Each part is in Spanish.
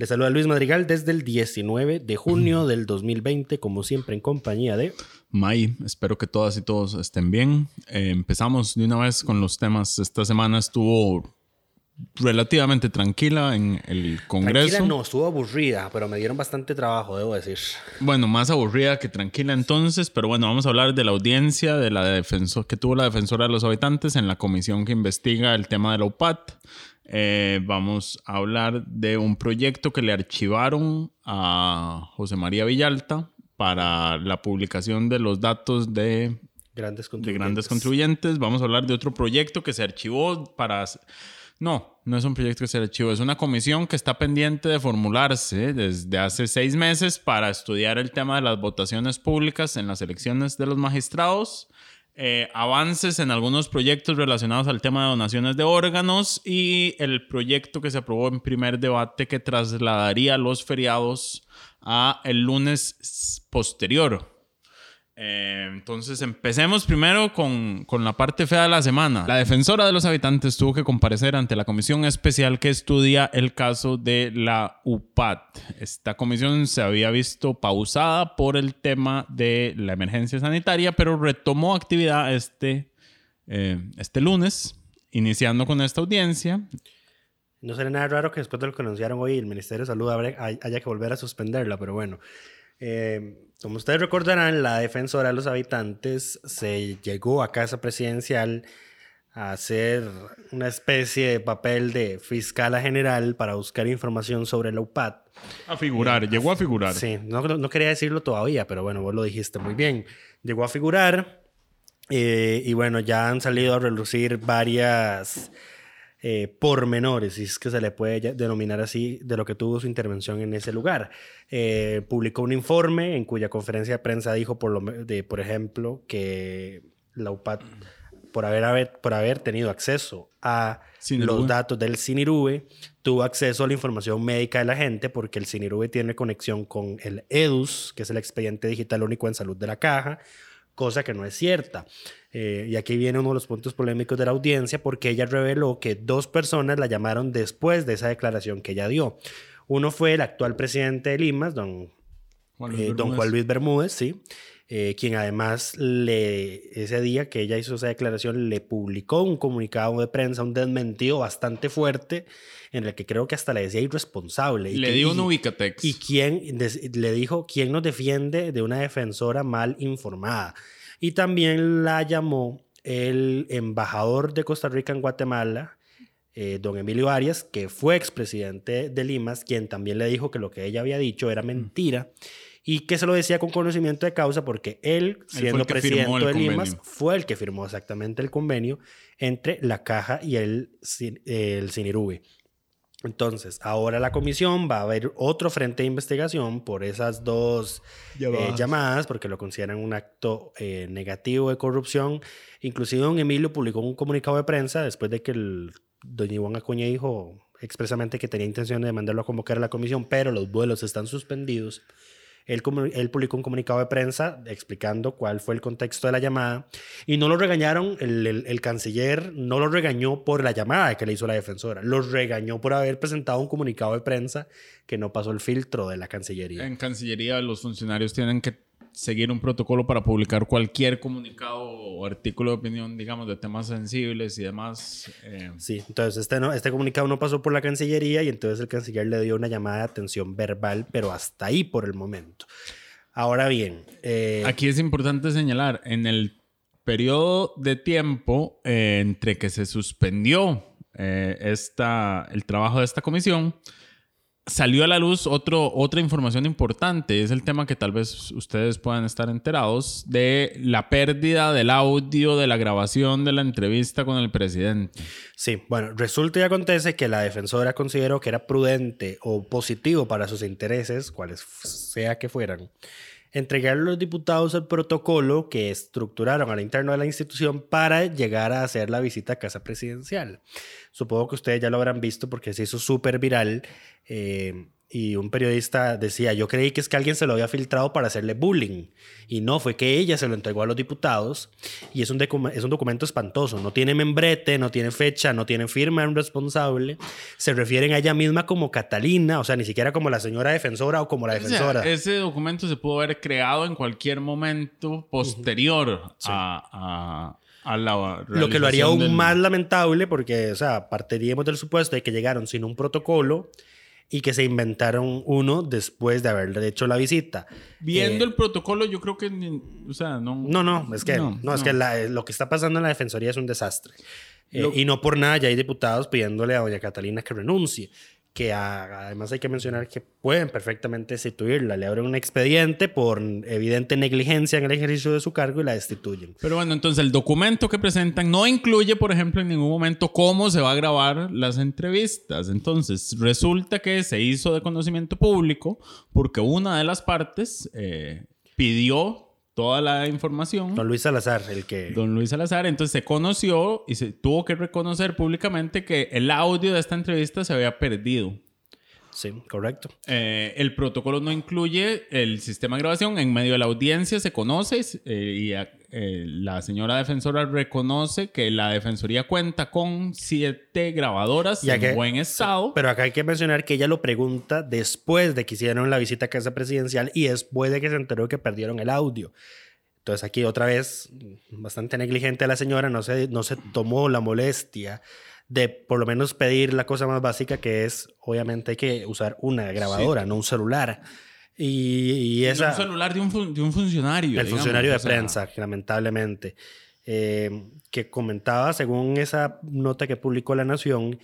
Les saluda Luis Madrigal desde el 19 de junio del 2020, como siempre en compañía de... May, espero que todas y todos estén bien. Eh, empezamos de una vez con los temas. Esta semana estuvo relativamente tranquila en el Congreso. Tranquila no, estuvo aburrida, pero me dieron bastante trabajo, debo decir. Bueno, más aburrida que tranquila entonces, pero bueno, vamos a hablar de la audiencia de la defensor, que tuvo la defensora de los habitantes en la comisión que investiga el tema de la UPAT. Eh, vamos a hablar de un proyecto que le archivaron a José María Villalta para la publicación de los datos de Grandes de contribuyentes. grandes contribuyentes. Vamos a hablar de otro proyecto que se archivó para... No, no es un proyecto que se archivó, es una comisión que está pendiente de formularse desde hace seis meses para estudiar el tema de las votaciones públicas en las elecciones de los magistrados. Eh, avances en algunos proyectos relacionados al tema de donaciones de órganos y el proyecto que se aprobó en primer debate que trasladaría los feriados a el lunes posterior. Eh, entonces empecemos primero con, con la parte fea de la semana. La defensora de los habitantes tuvo que comparecer ante la comisión especial que estudia el caso de la UPAT. Esta comisión se había visto pausada por el tema de la emergencia sanitaria, pero retomó actividad este, eh, este lunes, iniciando con esta audiencia. No sería nada raro que después de lo que anunciaron hoy el Ministerio de Salud haya que volver a suspenderla, pero bueno. Eh, como ustedes recordarán, la defensora de los habitantes se llegó a casa presidencial a hacer una especie de papel de fiscala general para buscar información sobre la UPAT. A figurar, llegó a figurar. Sí, no, no- no quería decirlo todavía, pero bueno, vos lo dijiste muy bien. Llegó a figurar eh, y bueno, ya han salido a relucir varias eh, pormenores, si es que se le puede denominar así, de lo que tuvo su intervención en ese lugar. Eh, publicó un informe en cuya conferencia de prensa dijo, por, lo, me- de, por ejemplo, que la UPAT, por haber, haber- por haber tenido acceso a Sinirube. los datos del CINIRUBE, tuvo acceso a la información médica de la gente porque el CINIRUBE tiene conexión con el EDUS, que es el expediente digital único en salud de la caja, cosa que no es cierta. Eh, y aquí viene uno de los puntos polémicos de la audiencia porque ella reveló que dos personas la llamaron después de esa declaración que ella dio. Uno fue el actual presidente de Limas, don Juan Luis eh, don Bermúdez. Juan Luis Bermúdez, sí, eh, quien además le, ese día que ella hizo esa declaración le publicó un comunicado de prensa, un desmentido bastante fuerte, en el que creo que hasta le decía irresponsable. y Le que- dio y- un Ubicatex. y quién des- le dijo quién nos defiende de una defensora mal informada. Y también la llamó el embajador de Costa Rica en Guatemala, eh, don Emilio Arias, que fue expresidente de Limas, quien también le dijo que lo que ella había dicho era mentira y que se lo decía con conocimiento de causa porque él, siendo presidente de Limas, fue el que firmó exactamente el convenio entre la caja y el, el Cinirube. Entonces, ahora la comisión va a haber otro frente de investigación por esas dos eh, Llamadas. porque lo consideran un acto eh, negativo de corrupción. Inclusive don Emilio publicó un comunicado de prensa después de que el doña Iván Acuña dijo expresamente que tenía intención de mandarlo a convocar a la comisión, pero los vuelos están suspendidos. Él, él publicó un comunicado de prensa explicando cuál fue el contexto de la llamada y no lo regañaron, el, el- el canciller no lo regañó por la llamada que le hizo la defensora, lo regañó por haber presentado un comunicado de prensa que no pasó el filtro de la Cancillería. En Cancillería los funcionarios tienen que seguir un protocolo para publicar cualquier comunicado o artículo de opinión, digamos, de temas sensibles y demás. eh, Sí, entonces este, no, este comunicado no pasó por la Cancillería y entonces el canciller le dio una llamada de atención verbal, pero hasta ahí por el momento. Ahora bien, eh, Aquí es importante señalar, en el periodo de tiempo eh, entre que se suspendió esta, el trabajo de esta comisión, salió a la luz otro, otra información importante. Es el tema que tal vez ustedes puedan estar enterados de la pérdida del audio de la grabación de la entrevista con el presidente. sí, bueno, resulta y acontece que la defensora consideró que era prudente o positivo para sus intereses, cuales sea que fueran, entregar a los diputados el protocolo que estructuraron al interno de la institución para llegar a hacer la visita a casa presidencial. Supongo que ustedes ya lo habrán visto porque se hizo súper viral eh, y un periodista decía, yo creí que es que alguien se lo había filtrado para hacerle bullying y no, fue que ella se lo entregó a los diputados y es un, es un documento espantoso, no tiene membrete, no tiene fecha, no tiene firma de un responsable, se refieren a ella misma como Catalina, o sea, ni siquiera como la señora defensora o como la O sea, defensora. ese documento se pudo haber creado en cualquier momento posterior a, a, a la Lo que lo haría aún del- más lamentable porque, o sea, partiríamos del supuesto de que llegaron sin un protocolo y que se inventaron uno después de haberle hecho la visita. Viendo Eh, el protocolo, yo creo que, ni- o sea, no. No, no, es que, No, no, es que la- eh, lo que está pasando en la Defensoría es un desastre. Eh, Lo- y no por nada ya hay diputados pidiéndole a doña Catalina que renuncie. Que a- además hay que mencionar que pueden perfectamente destituirla. Le abren un expediente por evidente negligencia en el ejercicio de su cargo y la destituyen. Pero bueno, entonces el documento que presentan no incluye, por ejemplo, en ningún momento cómo se va a grabar las entrevistas. Entonces, resulta que se hizo de conocimiento público porque una de las partes eh, pidió toda la información. Don Luis Salazar, el que... Don Luis Salazar, entonces se conoció y se tuvo que reconocer públicamente que el audio de esta entrevista se había perdido. Sí, correcto. Eh, el protocolo no incluye el sistema de grabación. En medio de la audiencia se conoce eh, y eh, la señora defensora reconoce que la defensoría cuenta con siete grabadoras Ya en que- buen estado. Pero acá hay que mencionar que ella lo pregunta después de que hicieron la visita a casa presidencial y después de que se enteró que perdieron el audio. Entonces aquí otra vez, bastante negligente la señora, no se, no se tomó la molestia de por lo menos pedir la cosa más básica que es, obviamente hay que usar una grabadora, no un celular. Y, no un celular de un, fun- de un funcionario. El digamos, funcionario de o sea, prensa, lamentablemente, eh, que comentaba, según esa nota que publicó La Nación,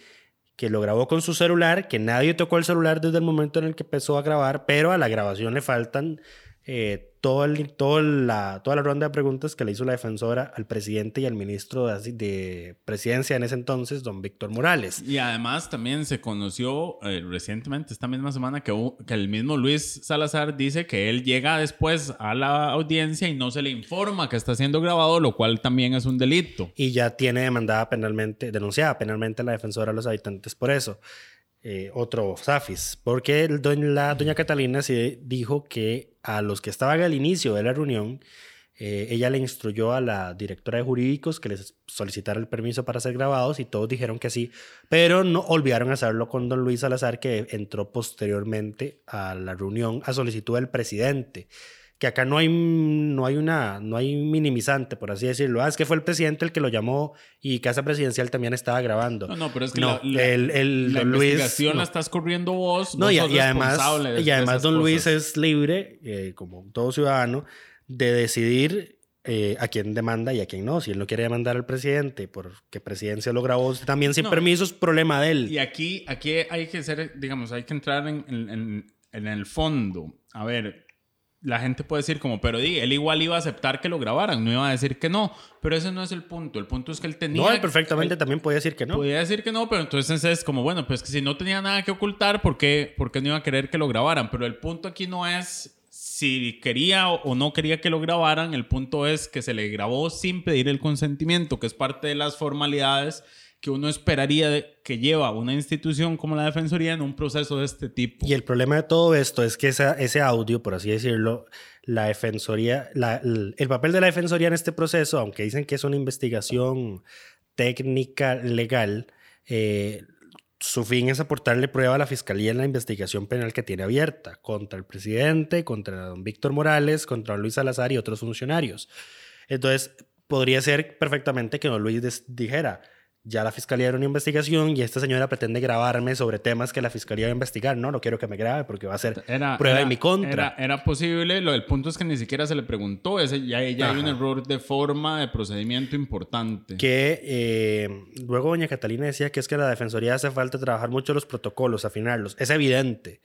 que lo grabó con su celular, que nadie tocó el celular desde el momento en el que empezó a grabar, pero a la grabación le faltan eh, todo el- todo la, toda la ronda de preguntas que le hizo la defensora al presidente y al ministro de, presidencia en ese entonces, don Víctor Morales. Y además también se conoció eh, recientemente, esta misma semana, que el mismo Luis Salazar dice que él llega después a la audiencia y no se le informa que está siendo grabado, lo cual también es un delito. y ya tiene demandada penalmente, denunciada penalmente la defensora a los habitantes por eso. Eh, otro Safis, porque el doñ- la doña Catalina sí dijo que a los que estaban al inicio de la reunión, eh, ella le instruyó a la directora de jurídicos que les solicitara el permiso para ser grabados y todos dijeron que sí, pero no olvidaron hacerlo con don Luis Salazar que entró posteriormente a la reunión a solicitud del presidente que acá no hay, no hay una, no hay minimizante, por así decirlo. Ah, es que fue el presidente el que lo llamó y Casa Presidencial también estaba grabando. No, no, pero es que No, la, la- el, el la don investigación no. la estás corriendo vos. No, y, sos y además, de- y de además don Luis es libre, eh, como todo ciudadano, de decidir eh, a quién demanda y a quién no. Si él no quiere demandar al presidente porque presidencia lo grabó también sin No, permiso, es problema de él. Y aquí, aquí hay que ser, digamos, hay que entrar en, en- en- en el fondo. A ver, la gente puede decir como, pero di, él igual iba a aceptar que lo grabaran, no iba a decir que no. Pero ese no es el punto. El punto es que él tenía... no, él perfectamente él también podía decir que no. Podía decir que no, pero entonces es como, bueno, pues que si no tenía nada que ocultar, ¿por qué, por qué no iba a querer que lo grabaran? Pero el punto aquí no es si quería o no quería que lo grabaran, el punto es que se le grabó sin pedir el consentimiento, que es parte de las formalidades que uno esperaría de- que lleva una institución como la Defensoría en un proceso de este tipo. Y el problema de todo esto es que esa- ese audio, por así decirlo, la defensoría, el, el papel de la defensoría en este proceso, aunque dicen que es una investigación técnica legal, eh, su fin es aportarle prueba a la fiscalía en la investigación penal que tiene abierta contra el presidente, contra don Víctor Morales, contra don Luis Salazar y otros funcionarios. Entonces, podría ser perfectamente que don Luis dijera, ya la fiscalía era una investigación y esta señora pretende grabarme sobre temas que la fiscalía va a investigar. No, no quiero que me grabe porque va a ser Era, prueba era- en mi contra. Era, era posible, lo del punto es que ni siquiera se le preguntó, ese, ya, ya hay un error de forma, de procedimiento importante. que eh, luego doña Catalina decía que es que a la defensoría hace falta trabajar mucho los protocolos, afinarlos. Es evidente.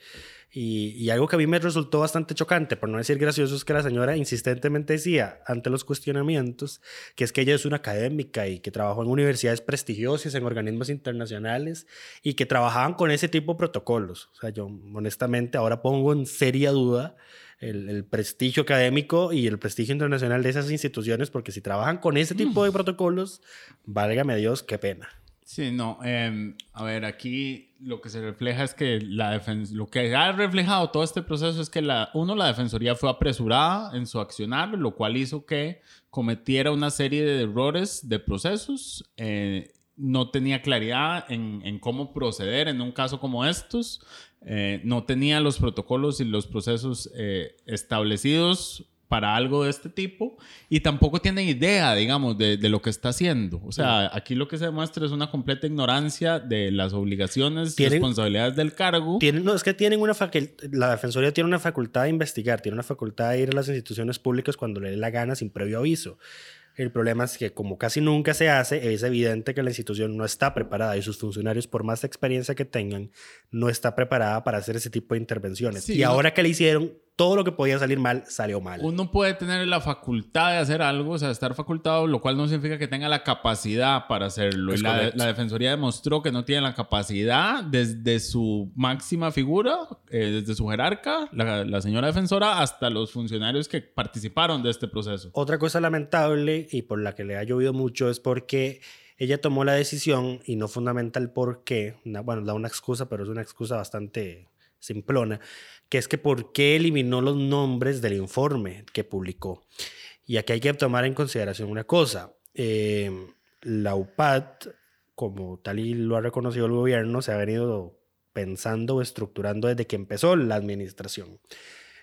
Y, y algo que a mí me resultó bastante chocante, por no decir gracioso, es que la señora insistentemente decía ante los cuestionamientos que es que ella es una académica y que trabajó en universidades prestigiosas, en organismos internacionales y que trabajaban con ese tipo de protocolos. O sea, yo honestamente ahora pongo en seria duda el, el prestigio académico y el prestigio internacional de esas instituciones, porque si trabajan con ese tipo de protocolos, válgame Dios, qué pena. Sí, no. eh, a ver, aquí lo que se refleja es que la defen- lo que ha reflejado todo este proceso es que la, uno, la defensoría fue apresurada en su accionar, lo cual hizo que cometiera una serie de errores de procesos. eh, no tenía claridad en, en cómo proceder en un caso como estos. eh, no tenía los protocolos y los procesos eh, establecidos para algo de este tipo y tampoco tiene idea, digamos, de, de lo que está haciendo. O sea, aquí lo que se demuestra es una completa ignorancia de las obligaciones y responsabilidades del cargo. Tienen, no, es que tienen una la Defensoría tiene una facultad de investigar, tiene una facultad de ir a las instituciones públicas cuando le dé la gana sin previo aviso. El problema es que como casi nunca se hace, es evidente que la institución no está preparada y sus funcionarios, por más experiencia que tengan, no está preparada para hacer ese tipo de intervenciones. Sí, y no- ahora que le hicieron, todo lo que podía salir mal, salió mal. Uno puede tener la facultad de hacer algo, o sea, estar facultado, lo cual no significa que tenga la capacidad para hacerlo. Y la, Defensoría demostró que no tiene la capacidad desde su máxima figura, eh, desde su jerarca, la, la señora defensora, hasta los funcionarios que participaron de este proceso. Otra cosa lamentable y por la que le ha llovido mucho es porque ella tomó la decisión y no fundamenta el por qué. Una- bueno, da una excusa, pero es una excusa bastante simplona, que es que por qué eliminó los nombres del informe que publicó. Y aquí hay que tomar en consideración una cosa. eh, la UPAD, como tal y lo ha reconocido el gobierno, se ha venido pensando o estructurando desde que empezó la administración.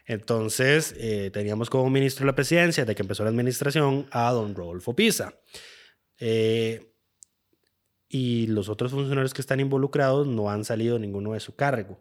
Entonces, eh, teníamos como ministro de la presidencia, desde que empezó la administración, a don Rodolfo Pisa. Eh, y los otros funcionarios que están involucrados no han salido ninguno de su cargo.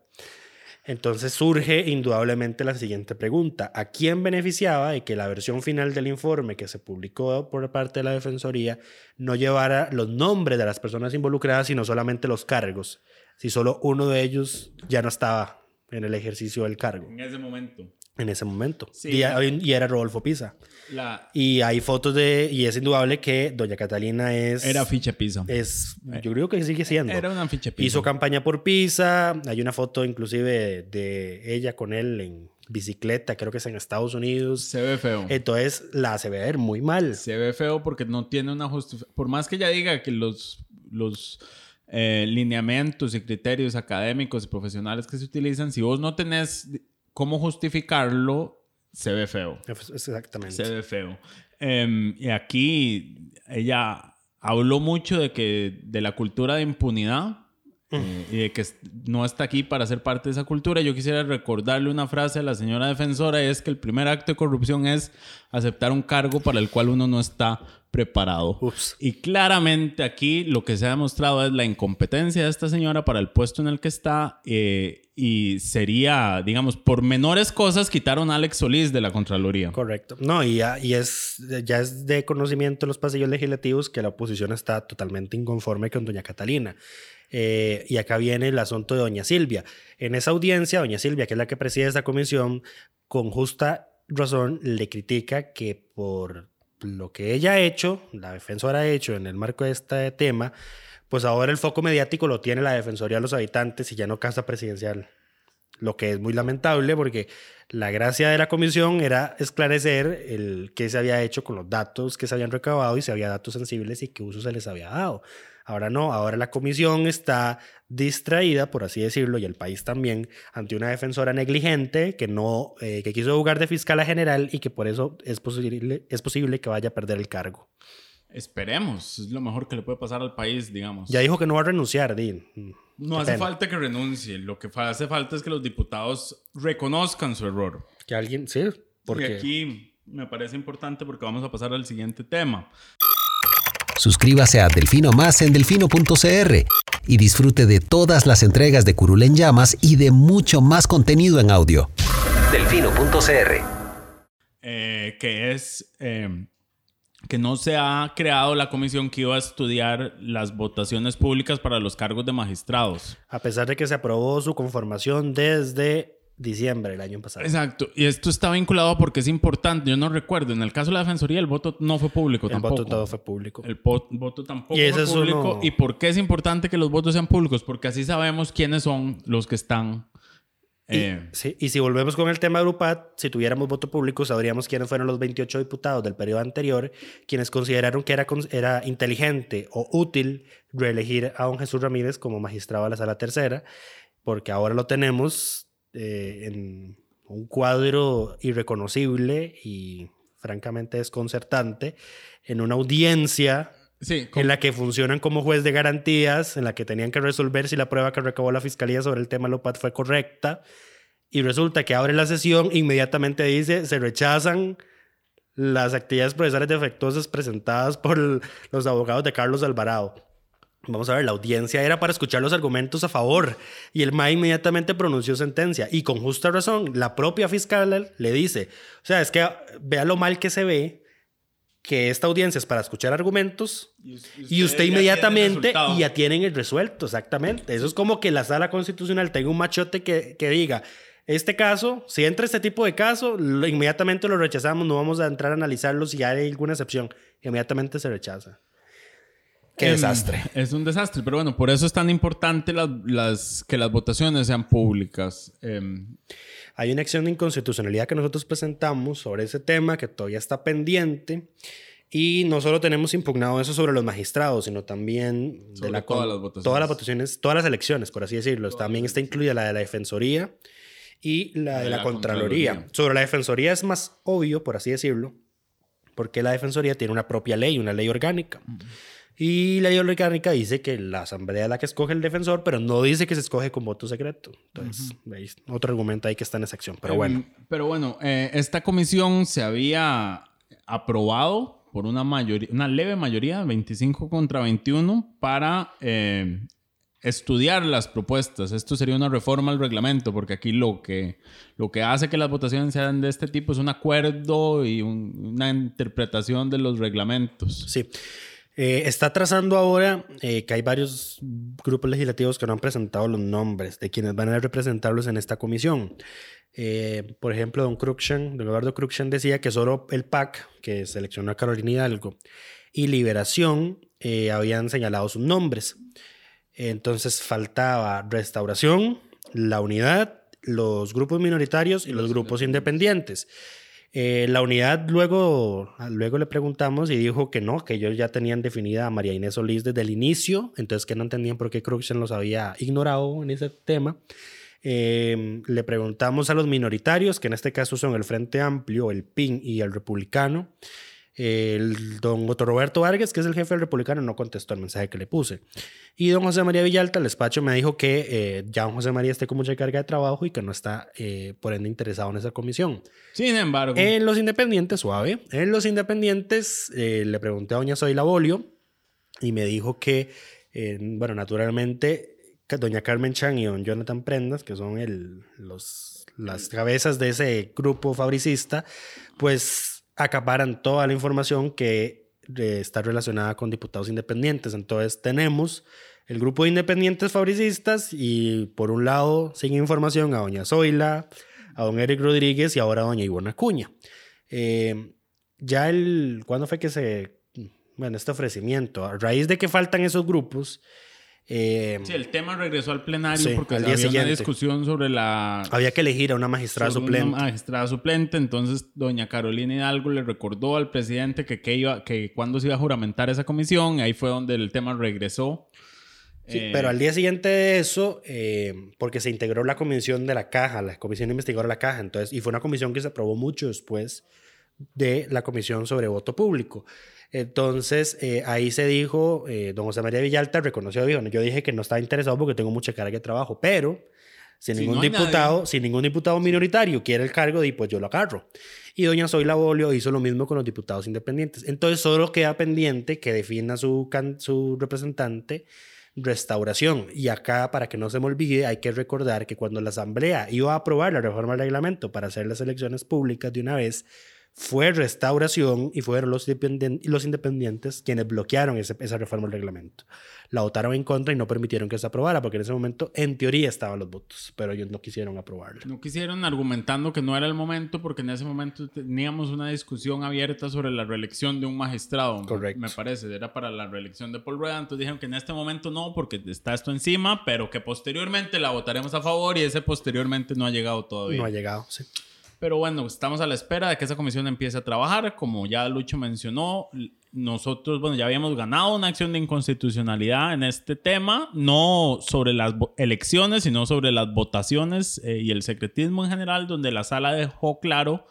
Entonces surge indudablemente la siguiente pregunta. ¿A quién beneficiaba de que la versión final del informe que se publicó por parte de la Defensoría no llevara los nombres de las personas involucradas, sino solamente los cargos? Si solo uno de ellos ya no estaba en el ejercicio del cargo En ese momento. en ese momento. Sí. Y, y era Rodolfo Pisa. La, Y hay fotos de, y es indudable que doña Catalina es... era ficha pizza. Es, yo creo que sigue siendo. Era una ficha pizza. Hizo campaña por Pisa, hay una foto inclusive de, de ella con él en bicicleta, creo que es en Estados Unidos. Se ve feo. Entonces la hace ver muy mal. Se ve feo porque no tiene una justificación. Por más que ella diga que los, los eh, lineamientos y criterios académicos y profesionales que se utilizan, si vos no tenés cómo justificarlo, se ve feo. Exactamente. Se ve feo. Em, y aquí ella habló mucho de que de la cultura de impunidad eh, y de que no está aquí para ser parte de esa cultura. Yo quisiera recordarle una frase a la señora defensora es que el primer acto de corrupción es aceptar un cargo para el cual uno no está preparado. Ups. Y claramente aquí lo que se ha demostrado es la incompetencia de esta señora para el puesto en el que está eh, y sería, digamos, por menores cosas quitaron a Alex Solís de la Contraloría. Correcto. No, y, ya, y es, ya es de conocimiento en los pasillos legislativos que la oposición está totalmente inconforme con doña Catalina. Eh, y acá viene el asunto de doña Silvia. En esa audiencia, doña Silvia, que es la que preside esta comisión, con justa razón le critica que por lo que ella ha hecho, la defensora ha hecho en el marco de este tema, pues ahora el foco mediático lo tiene la Defensoría de los Habitantes y ya no Casa Presidencial. Lo que es muy lamentable porque la gracia de la comisión era esclarecer el qué se había hecho con los datos que se habían recabado y si había datos sensibles y qué uso se les había dado. Ahora no, ahora la comisión está distraída, por así decirlo, y el país también, ante una defensora negligente que no, eh, que quiso jugar de fiscal a general y que por eso es posible, es posible que vaya a perder el cargo. Esperemos, es lo mejor que le puede pasar al país, digamos. Ya dijo que no va a renunciar, Dean. no Qué hace pena. falta que renuncie, lo que hace falta es que los diputados reconozcan su error. Que alguien, sí, Porque porque... aquí me parece importante porque vamos a pasar al siguiente tema. Suscríbase a Delfino Más en delfino.cr y disfrute de todas las entregas de Curul en Llamas y de mucho más contenido en audio. Delfino.cr eh, que es eh, que no se ha creado la comisión que iba a estudiar las votaciones públicas para los cargos de magistrados. A pesar de que se aprobó su conformación desde diciembre del año pasado. Exacto. Y esto está vinculado porque es importante. Yo no recuerdo. En el caso de la Defensoría, el voto no fue público tampoco. El voto todo fue público. El voto tampoco fue público. ¿Y por qué es importante que los votos sean públicos? Porque así sabemos quiénes son los que están y, eh, sí, y si volvemos con el tema de Grupat, si tuviéramos voto público, sabríamos quiénes fueron los 28 diputados del periodo anterior, quienes consideraron que era, era inteligente o útil reelegir a don Jesús Ramírez como magistrado de la Sala Tercera, porque ahora lo tenemos eh, en un cuadro irreconocible y francamente desconcertante, en una audiencia en la que funcionan como juez de garantías, en la que tenían que resolver si la prueba que recabó la fiscalía sobre el tema Lopat fue correcta. Y resulta que abre la sesión, inmediatamente dice, se rechazan las actividades procesales defectuosas presentadas por los abogados de Carlos Alvarado. Vamos a ver, la audiencia era para escuchar los argumentos a favor y el MA inmediatamente pronunció sentencia y con justa razón la propia fiscal le dice, o sea, es que vea lo mal que se ve que esta audiencia es para escuchar argumentos y usted, inmediatamente y ya tienen el resuelto, exactamente. Eso es como que la sala constitucional tenga un machote que, que diga, este caso, si entra este tipo de caso, inmediatamente lo rechazamos, no vamos a entrar a analizarlo si hay alguna excepción, inmediatamente se rechaza. Qué em, desastre. Es un desastre, pero bueno, por eso es tan importante las, que las votaciones sean públicas. Em, hay una acción de inconstitucionalidad que nosotros presentamos sobre ese tema que todavía está pendiente. Y no solo tenemos impugnado eso sobre los magistrados, sino también de la, todas, las votaciones. todas las votaciones, todas las elecciones, por así decirlo. también está incluida la de la Defensoría y la de, la, Contraloría. Sobre la Defensoría es más obvio, por así decirlo, porque la Defensoría tiene una propia ley, una ley orgánica. Y la orgánica dice que la asamblea es la que escoge el defensor, pero no dice que se escoge con voto secreto. Entonces, ¿veis? otro argumento ahí que está en esa acción. Pero em, bueno. pero bueno, eh, esta comisión se había aprobado por una mayoría, una leve mayoría, 25 contra 21, para eh, estudiar las propuestas. Esto sería una reforma al reglamento, porque aquí lo que, lo que hace que las votaciones sean de este tipo es un acuerdo y una interpretación de los reglamentos. Sí. Eh, está trazando ahora eh, que hay varios grupos legislativos que no han presentado los nombres de quienes van a representarlos en esta comisión. Eh, por ejemplo, don Cruxan, don Eduardo Cruxan decía que solo el PAC, que seleccionó a Carolina Hidalgo, y Liberación habían señalado sus nombres. Entonces faltaba Restauración, la Unidad, los grupos minoritarios y los, grupos independientes. Eh, la unidad luego, luego le preguntamos y dijo que no, que ellos ya tenían definida a María Inés Solís desde el inicio, entonces que no entendían por qué Cruxen los había ignorado en ese tema. Em, le preguntamos a los minoritarios, que en este caso son el Frente Amplio, el PIN y el Republicano, el don Otto Roberto Vargas, que es el jefe del republicano, no contestó el mensaje que le puse. Y don José María Villalta, el despacho, me dijo que eh, ya don José María esté con mucha carga de trabajo y que no está, eh, por ende, interesado en esa comisión. Sin embargo. En los independientes, suave. En los independientes, eh, le pregunté a doña Zoila Bolio y me dijo que, bueno, naturalmente, doña Carmen Chan y don Jonathan Prendas, que son el, los, las cabezas de ese grupo fabricista, pues acaparan toda la información que eh, está relacionada con diputados independientes. Entonces tenemos el grupo de independientes fabricistas y por un lado sin información a doña Zoila, a don Eric Rodríguez y ahora a doña Ivona Cuña. Eh, ya el, ¿cuándo fue que se, bueno, este ofrecimiento? A raíz de que faltan esos grupos, eh, sí, el tema regresó al plenario porque había una discusión sobre la... Había que elegir a una magistrada suplente. Una magistrada suplente, entonces doña Carolina Hidalgo le recordó al presidente que, que, iba, que cuando se iba a juramentar esa comisión, ahí fue donde el tema regresó. Sí, eh, pero al día siguiente de eso, eh, porque se integró la comisión de la caja, la comisión investigadora de la caja, entonces, y fue una comisión que se aprobó mucho después de la comisión sobre voto público. Entonces, eh, ahí se dijo, eh, don José María Villalta reconoció, dijo, yo dije que no estaba interesado porque tengo mucha carga de trabajo, pero Si Si ningún no diputado, si ningún diputado minoritario quiere el cargo, di, pues yo lo agarro. Y doña Zoila Bolio hizo lo mismo con los diputados independientes. Entonces solo queda pendiente que defina su, can- su representante restauración. Y acá, para que no se me olvide, hay que recordar que cuando la Asamblea iba a aprobar la reforma del reglamento para hacer las elecciones públicas de una vez, fue restauración y fueron los, los independientes quienes bloquearon ese- esa reforma del reglamento. La votaron en contra y no permitieron que se aprobara, porque en ese momento, en teoría, estaban los votos, pero ellos no quisieron aprobarla. No quisieron argumentando que no era el momento porque en ese momento teníamos una discusión abierta sobre la reelección de un magistrado. Correcto. Me parece, era para la reelección de Paul Rueda. Entonces dijeron que en este momento no porque está esto encima, pero que posteriormente la votaremos a favor y ese posteriormente no ha llegado todavía. No ha llegado, sí. Pero bueno, estamos a la espera de que esa comisión empiece a trabajar. Como ya Lucho mencionó, nosotros, bueno, ya habíamos ganado una acción de inconstitucionalidad en este tema, no sobre las elecciones, sino sobre las votaciones eh, y el secretismo en general, donde la sala dejó claro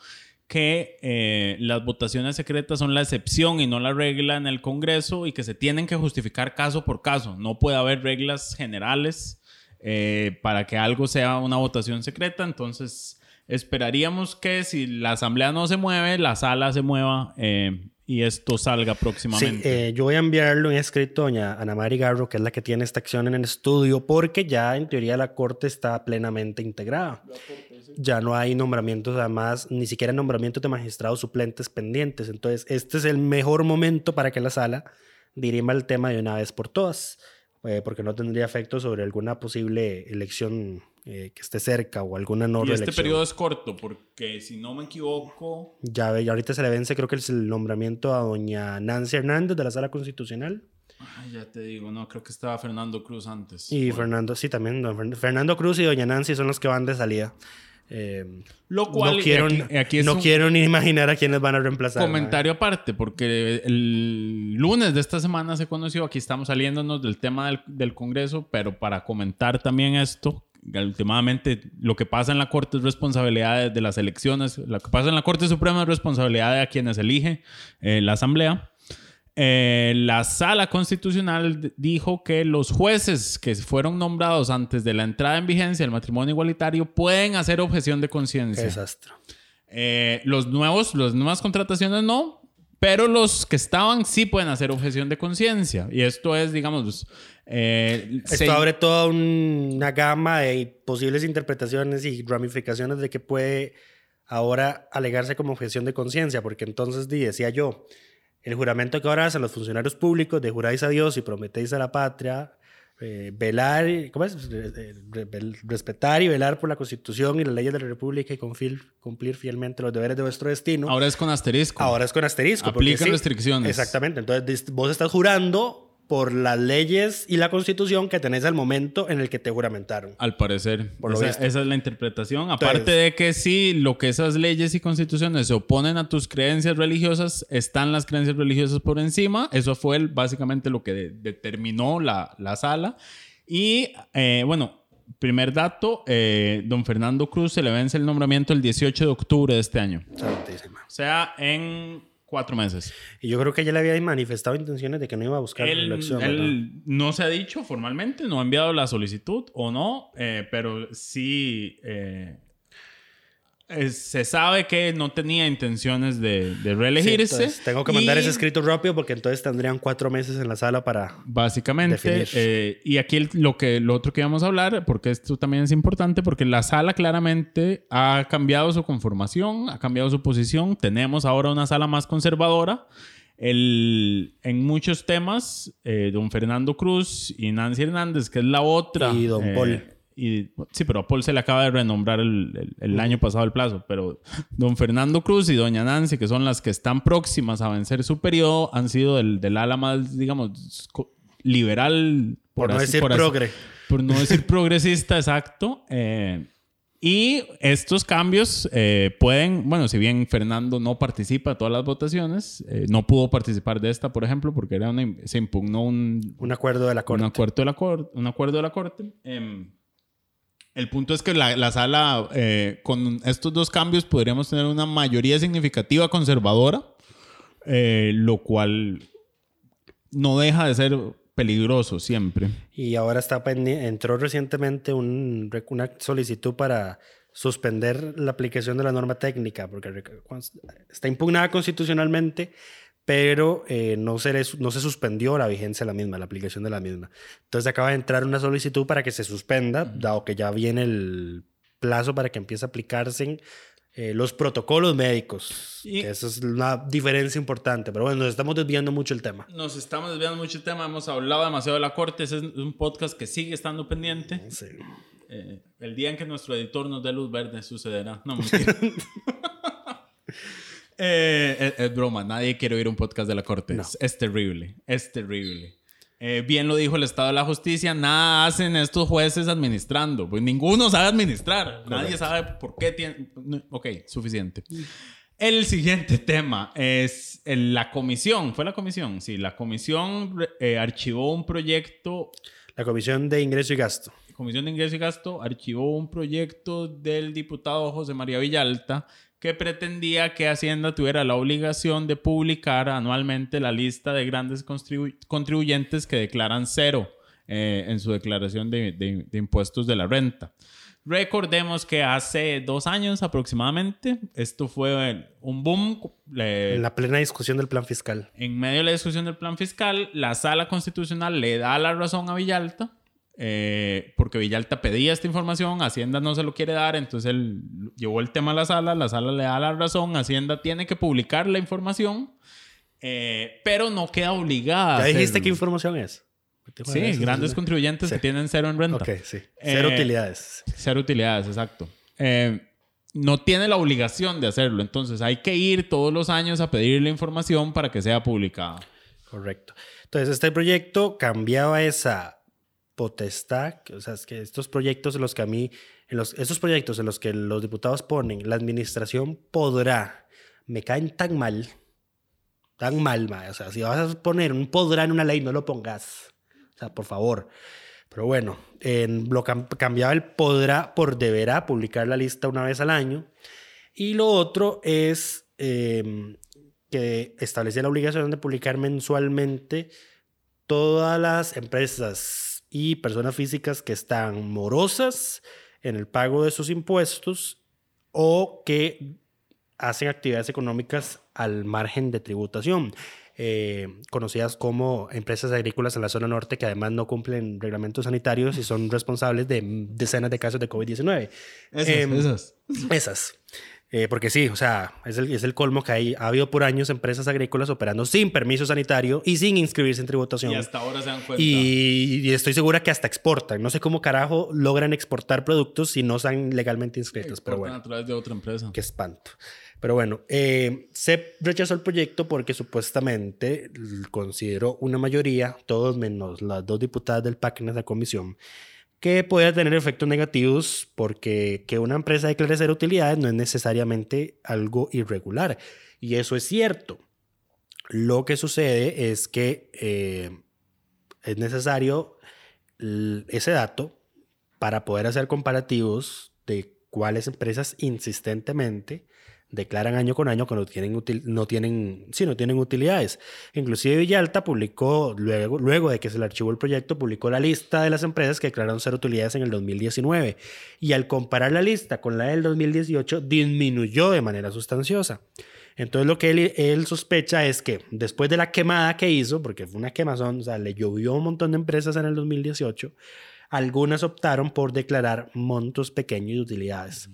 que eh, las votaciones secretas son la excepción y no la regla en el Congreso y que se tienen que justificar caso por caso. No puede haber reglas generales eh, para que algo sea una votación secreta. Entonces, esperaríamos que si la Asamblea no se mueve, la sala se mueva eh, y esto salga Sí, próximamente. eh, yo voy a enviarlo en escrito a doña Ana Mari Garro, que es la que tiene esta acción en el estudio, porque ya en teoría la Corte está plenamente integrada. Ya no hay nombramientos, además, ni siquiera nombramientos de magistrados suplentes pendientes. Entonces, este es el mejor momento para que la sala dirima el tema de una vez por todas, eh, porque no tendría efecto sobre alguna posible elección eh, que esté cerca o alguna no y este periodo es corto porque si no me equivoco, Ya, ya ahorita se le vence, creo que es el nombramiento a doña Nancy Hernández de la Sala Constitucional. ay, ya te digo, no, creo que estaba Fernando Cruz antes. Y Bueno. Fernando, sí, también. don Fern- Fernando Cruz y Doña Nancy son los que van de salida. Eh, Lo cual, no quiero, aquí- aquí no quiero ni imaginar a quiénes van a reemplazar. Comentario aparte, porque el lunes de esta semana se conoció, aquí estamos saliéndonos del tema del, del Congreso, pero para comentar también esto, últimamente lo que pasa en la Corte es responsabilidad de, las elecciones, lo que pasa en la Corte Suprema es responsabilidad de a quienes elige eh, la Asamblea. Eh, la sala constitucional dijo que los jueces que fueron nombrados antes de la entrada en vigencia del matrimonio igualitario pueden hacer objeción de conciencia. desastre. Eh, los nuevos, las nuevas contrataciones no, pero los que estaban sí pueden hacer objeción de conciencia. Y esto es, digamos, eh, Esto se- abre toda un- una gama de posibles interpretaciones y ramificaciones de que puede ahora alegarse como objeción de conciencia, porque entonces decía yo, el juramento que ahora hacen los funcionarios públicos de juráis a Dios y prometéis a la patria, eh, velar, ¿cómo es? Respetar y velar por la Constitución y las leyes de la República y cumplir, cumplir fielmente los deberes de vuestro destino. ahora es con asterisco. Ahora es con asterisco. Aplican restricciones. Exactamente. Entonces, vos estás jurando por las leyes y la constitución que tenés al momento en el que te juramentaron. Al parecer. Por lo esa, visto. esa es la interpretación. Entonces- Aparte de que sí, lo que esas leyes y constituciones se oponen a tus creencias religiosas, están las creencias religiosas por encima. Eso fue el- básicamente lo que de- determinó la, la sala. Y eh, bueno, primer dato, eh, don Fernando Cruz se le vence el nombramiento el 18 de octubre de este año. Santísima. O sea, en cuatro meses. Y yo creo que ella le había manifestado intenciones de que no iba a buscar Él, reelección. él no se ha dicho formalmente, no ha enviado la solicitud o no, eh, pero sí eh, se sabe que no tenía intenciones de, de reelegirse. Sí, entonces, tengo que mandar y ese escrito rápido porque entonces tendrían cuatro meses en la sala para... Básicamente, eh, y aquí el- lo, que, lo otro que íbamos a hablar, porque esto también es importante, porque la sala claramente ha cambiado su conformación, ha cambiado su posición. Tenemos ahora una sala más conservadora. El, en muchos temas, eh, don Fernando Cruz y Nancy Hernández, que es la otra. Y don eh, Paul. Y, sí, pero a Paul se le acaba de renombrar el, el- el año pasado el plazo. Pero don Fernando Cruz y doña Nancy, que son las que están próximas a vencer su periodo, han sido del, del ala más, digamos, liberal. Por, no así- decir por así- progre. por no decir progresista, exacto. Eh, y estos cambios eh, pueden, bueno, si bien Fernando no participa de todas las votaciones, eh, no pudo participar de esta, por ejemplo, porque era una, se impugnó un, Un acuerdo de la un Corte. acuerdo de la corte. Un acuerdo de la corte. El punto es que la, la sala, eh, con estos dos cambios, podríamos tener una mayoría significativa conservadora, eh, lo cual no deja de ser peligroso siempre. Y ahora está entró recientemente un, una solicitud para suspender la aplicación de la norma técnica, porque está impugnada constitucionalmente, pero eh, no, se le su- no se suspendió la vigencia de la misma, la aplicación de la misma. Entonces acaba de entrar una solicitud para que se suspenda, dado que ya viene el plazo para que empiece a aplicarse eh, los protocolos médicos. Y- que esa es una diferencia importante, pero bueno, nos estamos desviando mucho el tema. Nos estamos desviando mucho el tema, hemos hablado demasiado de la corte, ese es un podcast que sigue estando pendiente. Sí. Eh, el día en que nuestro editor nos dé luz verde sucederá. No, mentira. Eh, es, es broma, nadie quiere oír un podcast de la corte. Es, es terrible, es terrible. Eh, bien lo dijo el Estado de la Justicia, nada hacen estos jueces administrando. Pues ninguno sabe administrar. Nadie sabe por qué tiene... no, Ok, suficiente. El siguiente tema es el- la comisión. ¿Fue la comisión? Sí, la comisión eh, archivó un proyecto La Comisión de Ingreso y Gasto. Comisión de Ingreso y Gasto archivó un proyecto del diputado José María Villalta que pretendía que Hacienda tuviera la obligación de publicar anualmente la lista de grandes contribu- contribuyentes que declaran cero eh, en su declaración de, de- de impuestos de la renta. Recordemos que hace dos años aproximadamente, esto fue un boom. En la plena discusión del plan fiscal. en medio de la discusión del plan fiscal, la sala constitucional le da la razón a Villalta, eh, porque Villalta pedía esta información, Hacienda no se lo quiere dar, entonces él llevó el tema a la sala, la sala le da la razón, Hacienda tiene que publicar la información, eh, pero no queda obligada. ¿Ya dijiste qué información es? Sí, grandes contribuyentes que tienen cero en renta. Ok, sí. Cero Eh, utilidades. Cero utilidades, exacto. Eh, no tiene la obligación de hacerlo, entonces hay que ir todos los años a pedir la información para que sea publicada. Correcto. Entonces, este proyecto cambiaba esa potestad, o sea, es que estos proyectos en los que a mí, en los, estos proyectos en los que los diputados ponen, la administración podrá, me caen tan mal, tan mal, ma, o sea, si vas a poner un podrá en una ley, no lo pongas, o sea, por favor. Pero bueno, en, lo cam- cambiaba el podrá por deberá publicar la lista una vez al año. Y lo otro es eh, que establecía la obligación de publicar mensualmente todas las empresas y personas físicas que están morosas en el pago de sus impuestos o que hacen actividades económicas al margen de tributación, eh, conocidas como empresas agrícolas en la zona norte que además no cumplen reglamentos sanitarios y son responsables de decenas de casos de COVID-19. Esas, Em, esas. esas. Eh, porque sí, o sea, es el, es el colmo que hay, ha habido por años empresas agrícolas operando sin permiso sanitario y sin inscribirse en tributación. Y hasta ahora se dan cuenta. Y, y estoy segura que hasta exportan. No sé cómo carajo logran exportar productos si no están legalmente inscritos, pero Exportan bueno, a través de otra empresa. qué espanto. Pero bueno, eh, se rechazó el proyecto porque supuestamente consideró una mayoría, todos menos las dos diputadas del PAC en esa comisión, que tener efectos negativos porque que una empresa declare cero utilidades no es necesariamente algo irregular. Y eso es cierto. Lo que sucede es que eh, es necesario ese dato para poder hacer comparativos de cuáles empresas insistentemente declaran año con año que no tienen, util- no tienen, sí, no tienen utilidades. Inclusive Villalta publicó, luego, luego de que se le archivó el proyecto, publicó la lista de las empresas que declararon cero utilidades en el 2019. Y al comparar la lista con la del 2018, disminuyó de manera sustanciosa. Entonces lo que él, él sospecha es que después de la quemada que hizo, porque fue una quemazón, o sea, le llovió un montón de empresas en el 2018, algunas optaron por declarar montos pequeños de utilidades.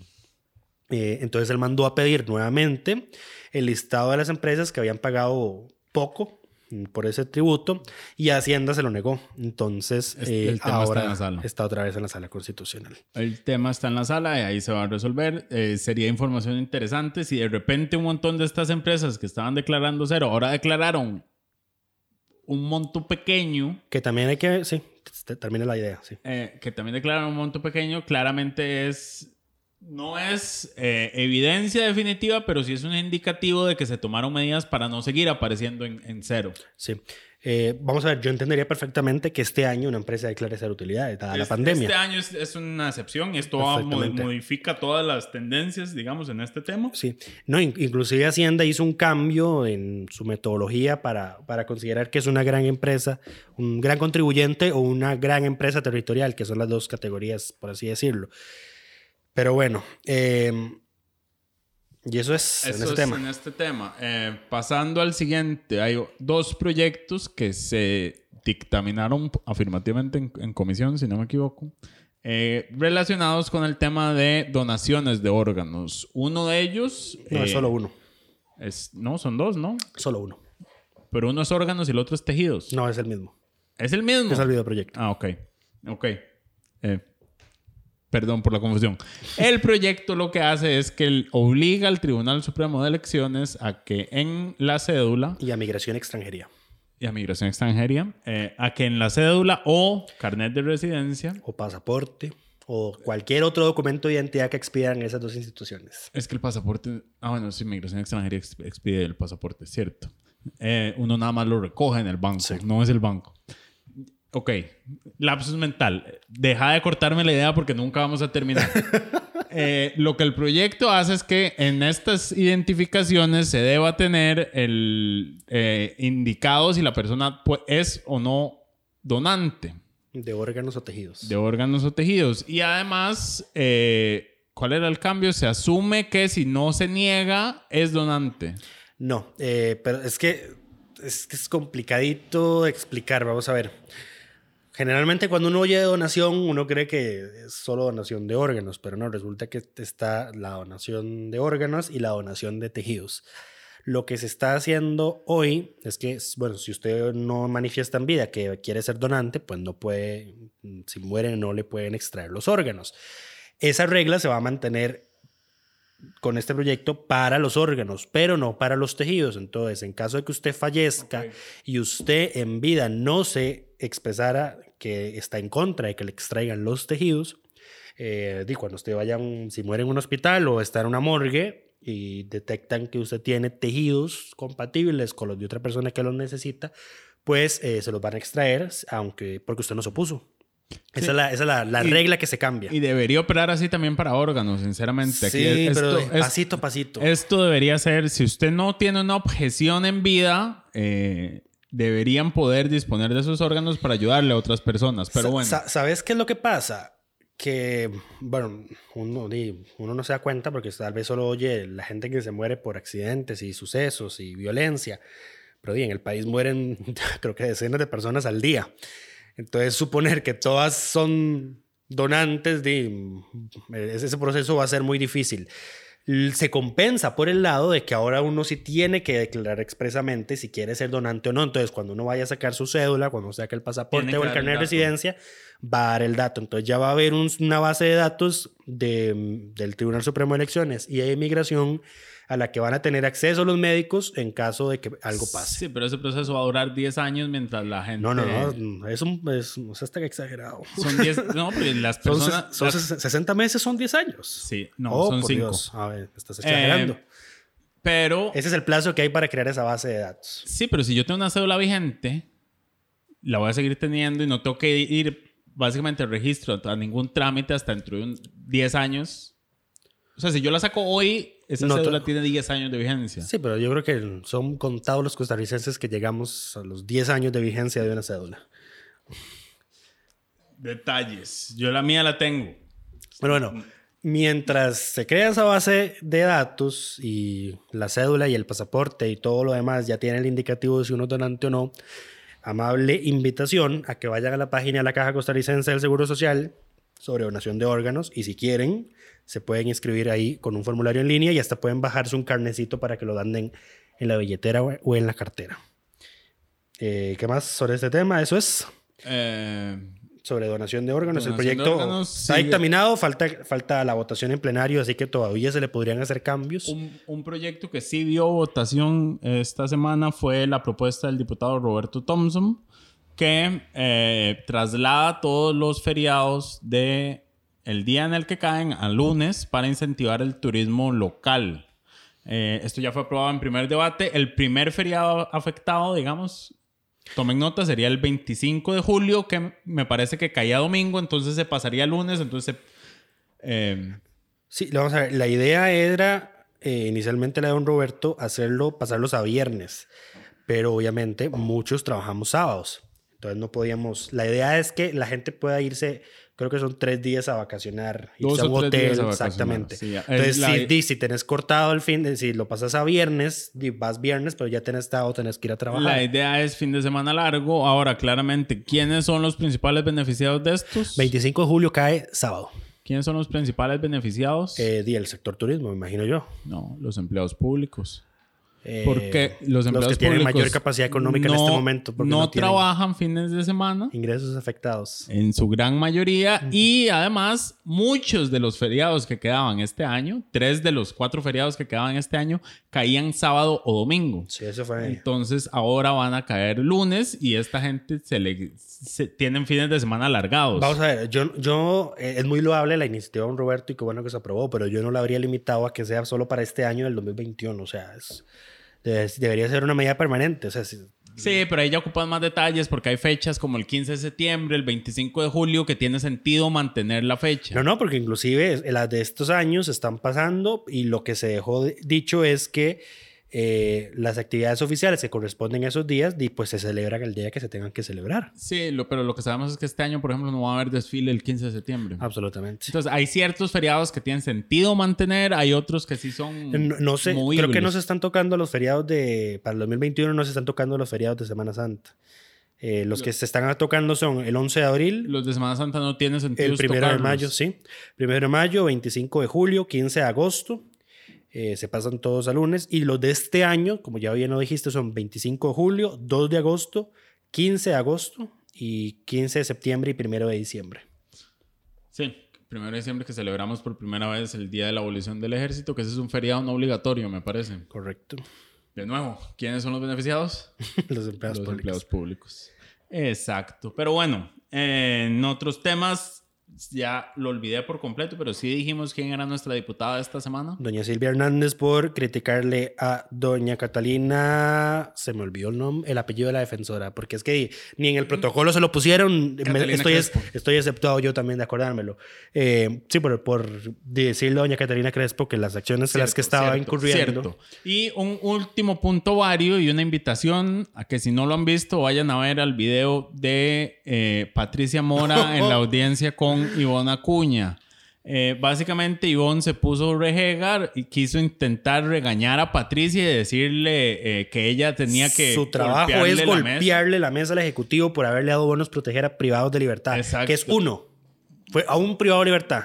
Eh, entonces él mandó a pedir nuevamente el listado de las empresas que habían pagado poco mm, por ese tributo y Hacienda se lo negó. Entonces Es- eh, el tema está ahora en la sala. está otra vez en la sala constitucional. El tema está en la sala y ahí se va a resolver. Eh, sería información interesante si de repente un montón de estas empresas que estaban declarando cero ahora declararon un monto pequeño, Que también hay que, sí, te- termina la idea, sí. eh, que también declararon un monto pequeño, claramente es... No es eh, evidencia definitiva, pero sí es un indicativo de que se tomaron medidas para no seguir apareciendo en, en cero. Sí. Eh, vamos a ver, yo entendería perfectamente que este año una empresa declare cero utilidades, dada la Es- pandemia. Este año es, es una excepción y esto modifica todas las tendencias, digamos, en este tema. Sí, no, in- inclusive Hacienda hizo un cambio en su metodología para, para considerar que es una gran empresa, un gran contribuyente o una gran empresa territorial, que son las dos categorías, por así decirlo. Pero bueno, eh, y eso es en Eso ese es tema. en este tema. Eh, pasando al siguiente, hay dos proyectos que se dictaminaron afirmativamente en, en comisión, si no me equivoco, eh, relacionados con el tema de donaciones de órganos. Uno de ellos... No, es eh, solo uno, es- no, son dos, ¿no? solo uno. Pero uno es órganos y el otro es tejidos. No, es el mismo. Es el mismo. Es el videoproyecto. Ah, ok. Ok. Eh, perdón por la confusión. El proyecto lo que hace es que obliga al Tribunal Supremo de Elecciones a que en la cédula Y a migración extranjería. y a Migración Extranjería, eh, a que en la cédula o carnet de residencia, O pasaporte. O cualquier otro documento de identidad que expidan esas dos instituciones. es que el pasaporte, ah, bueno, sí, Migración Extranjería ex- expide el pasaporte, cierto. Eh, uno nada más lo recoge en el banco, no es el banco. Ok, lapsus mental. Deja de cortarme la idea porque nunca vamos a terminar. Eh, lo que el proyecto hace es que en estas identificaciones se deba tener el eh, indicado si la persona es o no donante De órganos o tejidos. de órganos o tejidos. Y además, eh, ¿cuál era el cambio? Se asume que si no se niega, es donante. No, pero es que, es que es complicadito de explicar. Vamos a ver. Generalmente cuando uno oye donación, uno cree que es solo donación de órganos, pero no, resulta que está la donación de órganos y la donación de tejidos. Lo que se está haciendo hoy es que, bueno, si usted no manifiesta en vida que quiere ser donante, pues no puede, si muere no le pueden extraer los órganos. Esa regla se va a mantener con este proyecto para los órganos, pero no para los tejidos. Entonces, en caso de que usted fallezca y usted en vida no se expresara que está en contra de que le extraigan los tejidos, eh, cuando usted vaya, a un- si muere en un hospital o está en una morgue y detectan que usted tiene tejidos compatibles con los de otra persona que los necesita, pues eh, se los van a extraer, aunque porque usted no se opuso. Esa es la, esa es la, la Y- regla que se cambia. Y debería operar así también para órganos, sinceramente. Aquí sí, esto- pero es- pasito a pasito. Esto debería ser, si usted no tiene una objeción en vida, eh, deberían poder disponer de esos órganos para ayudarle a otras personas. Pero bueno, sa- ¿Sabes qué es lo que pasa? Que, bueno, uno, no se da cuenta porque tal vez solo oye la gente que se muere por accidentes y sucesos y violencia. Pero en el país mueren, creo que decenas de personas al día. Entonces, suponer que todas son donantes, ese ese proceso va a ser muy difícil. Se compensa por el lado de que ahora uno sí tiene que declarar expresamente si quiere ser donante o no. Entonces, cuando uno vaya a sacar su cédula, cuando saque el pasaporte Tiene o el carnet de residencia, va a dar el dato. Entonces, ya va a haber un- una base de datos de, del Tribunal Supremo de Elecciones y de Inmigración a la que van a tener acceso los médicos en caso de que algo pase. sí, pero ese proceso va a durar 10 años mientras la gente... No, no, no, es un, es, o sea, está exagerado. Son 10... No, pero las Son, personas... ses- son las- ses- 60 meses, son 10 años. Sí, no, Oh, son por 5. Dios. A ver, estás exagerando. Eh, pero... Ese es el plazo que hay para crear esa base de datos. Sí, pero si yo tengo una cédula vigente, la voy a seguir teniendo y no tengo que ir básicamente al registro a ningún trámite hasta dentro de un 10 años. O sea, si yo la saco hoy, esa No, cédula tiene 10 años de vigencia. Sí, pero yo creo que son contados los costarricenses que llegamos a los 10 años de vigencia de una cédula. Detalles. Yo la mía la tengo. Pero bueno, mientras se crea esa base de datos y la cédula y el pasaporte y todo lo demás ya tiene el indicativo de si uno es donante o no, amable invitación a que vayan a la página de la Caja Costarricense del Seguro Social sobre donación de órganos y si quieren se pueden inscribir ahí con un formulario en línea y hasta pueden bajarse un carnecito para que lo anden en la billetera o en la cartera. Eh, ¿Qué más sobre este tema? Eso es Eh, sobre donación de órganos. Donación el proyecto órganos, está dictaminado, falta, falta la votación en plenario, así que todavía se le podrían hacer cambios. un, un proyecto que sí vio votación esta semana fue la propuesta del diputado Roberto Thompson, que eh, traslada todos los feriados de día en el que caen a lunes para incentivar el turismo local. Eh, esto ya fue aprobado en primer debate. El primer feriado afectado, digamos, Tomen nota, sería el 25 de julio, que me parece que caía domingo, entonces se pasaría lunes, entonces... eh, Sí, vamos a ver. La idea era, eh, inicialmente la de don Roberto, hacerlo, pasarlos a viernes. Pero obviamente muchos trabajamos sábados. Entonces no podíamos. La idea es que la gente pueda irse, creo que son tres días a vacacionar. Dos irse a un hotel, a exactamente. sí, es Entonces, la- si, si tenés cortado el fin, de, si lo pasas a viernes, vas viernes, pero ya tenés sábado, tenés que ir a trabajar. La idea es fin de semana largo. Ahora, claramente, ¿quiénes son los principales beneficiados de estos? 25 de julio cae sábado. ¿Quiénes son los principales beneficiados? Eh, el sector turismo, me imagino yo. No, los empleados públicos. Eh, Porque los empleados que tienen públicos mayor capacidad económica en no- este momento. no, no trabajan fines de semana. Ingresos afectados. En su gran mayoría. Y además, muchos de los feriados que quedaban este año, tres de los cuatro feriados que quedaban este año, caían sábado o domingo. Sí, eso fue. Entonces ahora van a caer lunes y esta gente se le se- tienen fines de semana alargados. Vamos a ver, yo, yo eh, es muy loable la iniciativa de don Roberto y qué bueno que se aprobó, pero yo no la habría limitado a que sea solo para este año del 2021. O sea, es- debería ser una medida permanente. O sea, si- Sí, pero ahí ya ocupan más detalles porque hay fechas como el 15 de septiembre, el 25 de julio, que tiene sentido mantener la fecha. no, no, porque inclusive las de estos años están pasando y lo que se dejó de- dicho es que eh, las actividades oficiales que corresponden a esos días, di, pues se celebran el día que se tengan que celebrar. Sí, lo- pero lo que sabemos es que este año, por ejemplo, no va a haber desfile el 15 de septiembre. Absolutamente. Entonces, hay ciertos feriados que tienen sentido mantener, hay otros que sí son. No, no sé, creo que movibles. no se están tocando los feriados de. Para el 2021 no se están tocando los feriados de Semana Santa. Eh, los que se están tocando son el 11 de abril, Los de Semana Santa no tienen sentido. el 1 de mayo, sí. 1 de mayo, 25 de julio, 15 de agosto. Eh, se pasan todos a lunes. Y los de este año, como ya bien lo dijiste, son 25 de julio, 2 de agosto, 15 de agosto y 15 de septiembre y 1 de diciembre. Sí, primero de diciembre que celebramos por primera vez el Día de la Abolición del Ejército, que ese es un feriado no obligatorio, me parece. Correcto. De nuevo, ¿quiénes son los beneficiados? los empleados los públicos. empleados públicos. Exacto. Pero bueno, eh, en otros temas ya lo olvidé por completo, pero sí dijimos quién era nuestra diputada esta semana. Doña Silvia Hernández por criticarle a doña Catalina, se me olvidó el nombre, el apellido de la defensora, porque es que ni en el protocolo se lo pusieron, me- estoy, estoy exceptuado yo también de acordármelo. Eh, sí, por, por decirle a doña Catalina Crespo que las acciones en las que estaba Cierto, incurriendo... cierto. Y un último punto vario y una invitación a que si no lo han visto vayan a ver al video de eh, Patricia Mora en la audiencia con Ivonne Acuña. Eh, básicamente Ivonne se puso rejegar y quiso intentar regañar a Patricia y decirle eh, que ella tenía que Su trabajo es golpearle la mesa. golpearle la mesa al Ejecutivo por haberle dado bonos proteger a privados de libertad, Exacto. que es uno. Fue a un privado de libertad.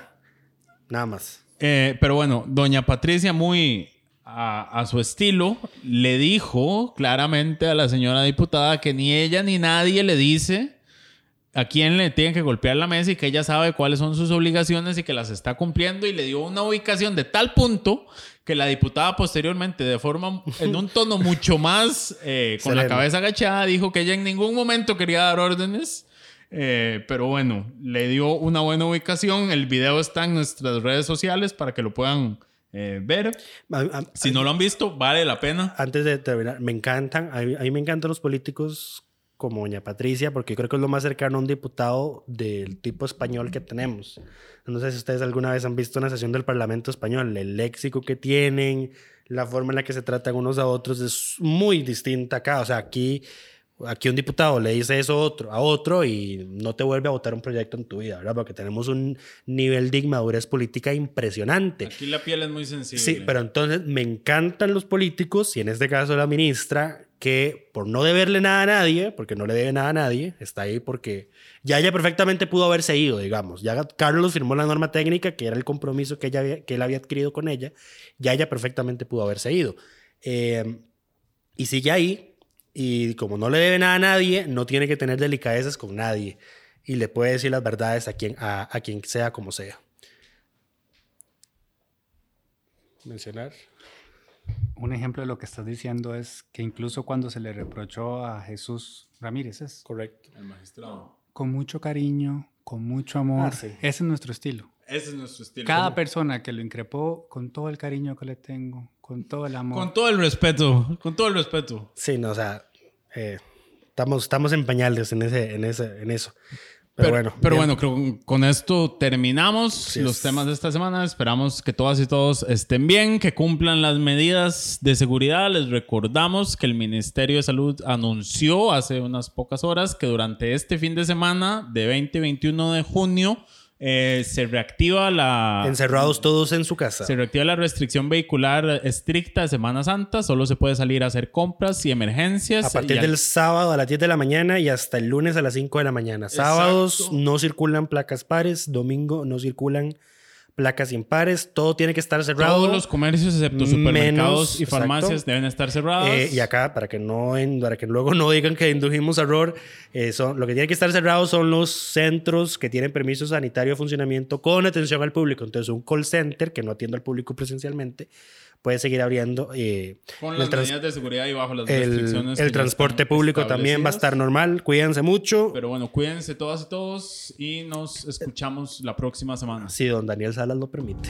Nada más. Eh, pero bueno, doña Patricia, muy a, a su estilo, le dijo claramente a la señora diputada que ni ella ni nadie le dice a quién le tiene que golpear la mesa y que ella sabe cuáles son sus obligaciones y que las está cumpliendo y le dio una ubicación de tal punto que la diputada posteriormente, de forma, en un tono mucho más eh, con la cabeza agachada, dijo que ella en ningún momento quería dar órdenes. Eh, pero bueno, le dio una buena ubicación. El video está en nuestras redes sociales para que lo puedan eh, ver. Si no lo han visto, vale la pena. antes de terminar, me encantan, a mí, a mí me encantan los políticos como doña Patricia, porque creo que es lo más cercano a un diputado del tipo español que tenemos. No sé si ustedes alguna vez han visto una sesión del Parlamento español, el léxico que tienen, la forma en la que se tratan unos a otros es muy distinta acá. O sea, aquí, aquí un diputado le dice eso a otro, a otro y no te vuelve a votar un proyecto en tu vida, ¿verdad? Porque tenemos un nivel de inmadurez política impresionante. Aquí la piel es muy sensible. Sí, pero entonces me encantan los políticos, y en este caso la ministra, que por no deberle nada a nadie, porque no le debe nada a nadie, está ahí porque ya ella perfectamente pudo haberse ido, digamos. Ya Carlos firmó la norma técnica, que era el compromiso que, ella había- que él había adquirido con ella, ya ella perfectamente pudo haberse ido. Eh, y sigue ahí, y como no le debe nada a nadie, no tiene que tener delicadezas con nadie, y le puede decir las verdades a quien, a, a quien sea como sea. Mencionar. Un ejemplo de lo que estás diciendo es que incluso cuando se le reprochó a Jesús Ramírez, es Correcto. El magistrado. con mucho cariño, con mucho amor. Ah, sí. Ese es nuestro estilo. Ese es nuestro estilo. Cada persona que lo increpó, con todo el cariño que le tengo, con todo el amor. Con todo el respeto. Con todo el respeto. Sí, no, o sea, eh, estamos, estamos en pañales en, ese, en, ese, en eso. Pero, bueno. Pero bien. bueno, creo con esto terminamos Así los es. temas de esta semana. Esperamos que todas y todos estén bien, que cumplan las medidas de seguridad. Les recordamos que el Ministerio de Salud anunció hace unas pocas horas que durante este fin de semana, de 20 y 21 de junio, eh, se reactiva la... Encerrados todos en su casa. Se reactiva la restricción vehicular estricta de Semana Santa. Solo se puede salir a hacer compras y emergencias. A partir Y al- del sábado a las 10 de la mañana y hasta el lunes a las 5 de la mañana. Sábados Exacto. no circulan placas pares, domingo no circulan placas impares, todo tiene que estar cerrado. Todos los comercios, excepto supermercados Menos- y farmacias, exacto. deben estar cerrados. Eh, y acá, para que, no para que luego no digan que indujimos error, eh, son- lo que tiene que estar cerrado son los centros que tienen permiso sanitario de funcionamiento con atención al público. Entonces, un call center que no atiende al público presencialmente puede seguir abriendo. eh, Con las medidas de seguridad y bajo las el, restricciones. el transporte público también va a estar normal. Cuídense mucho. Pero bueno, cuídense todas y todos y nos escuchamos la próxima semana. Si don Daniel Salas lo permite.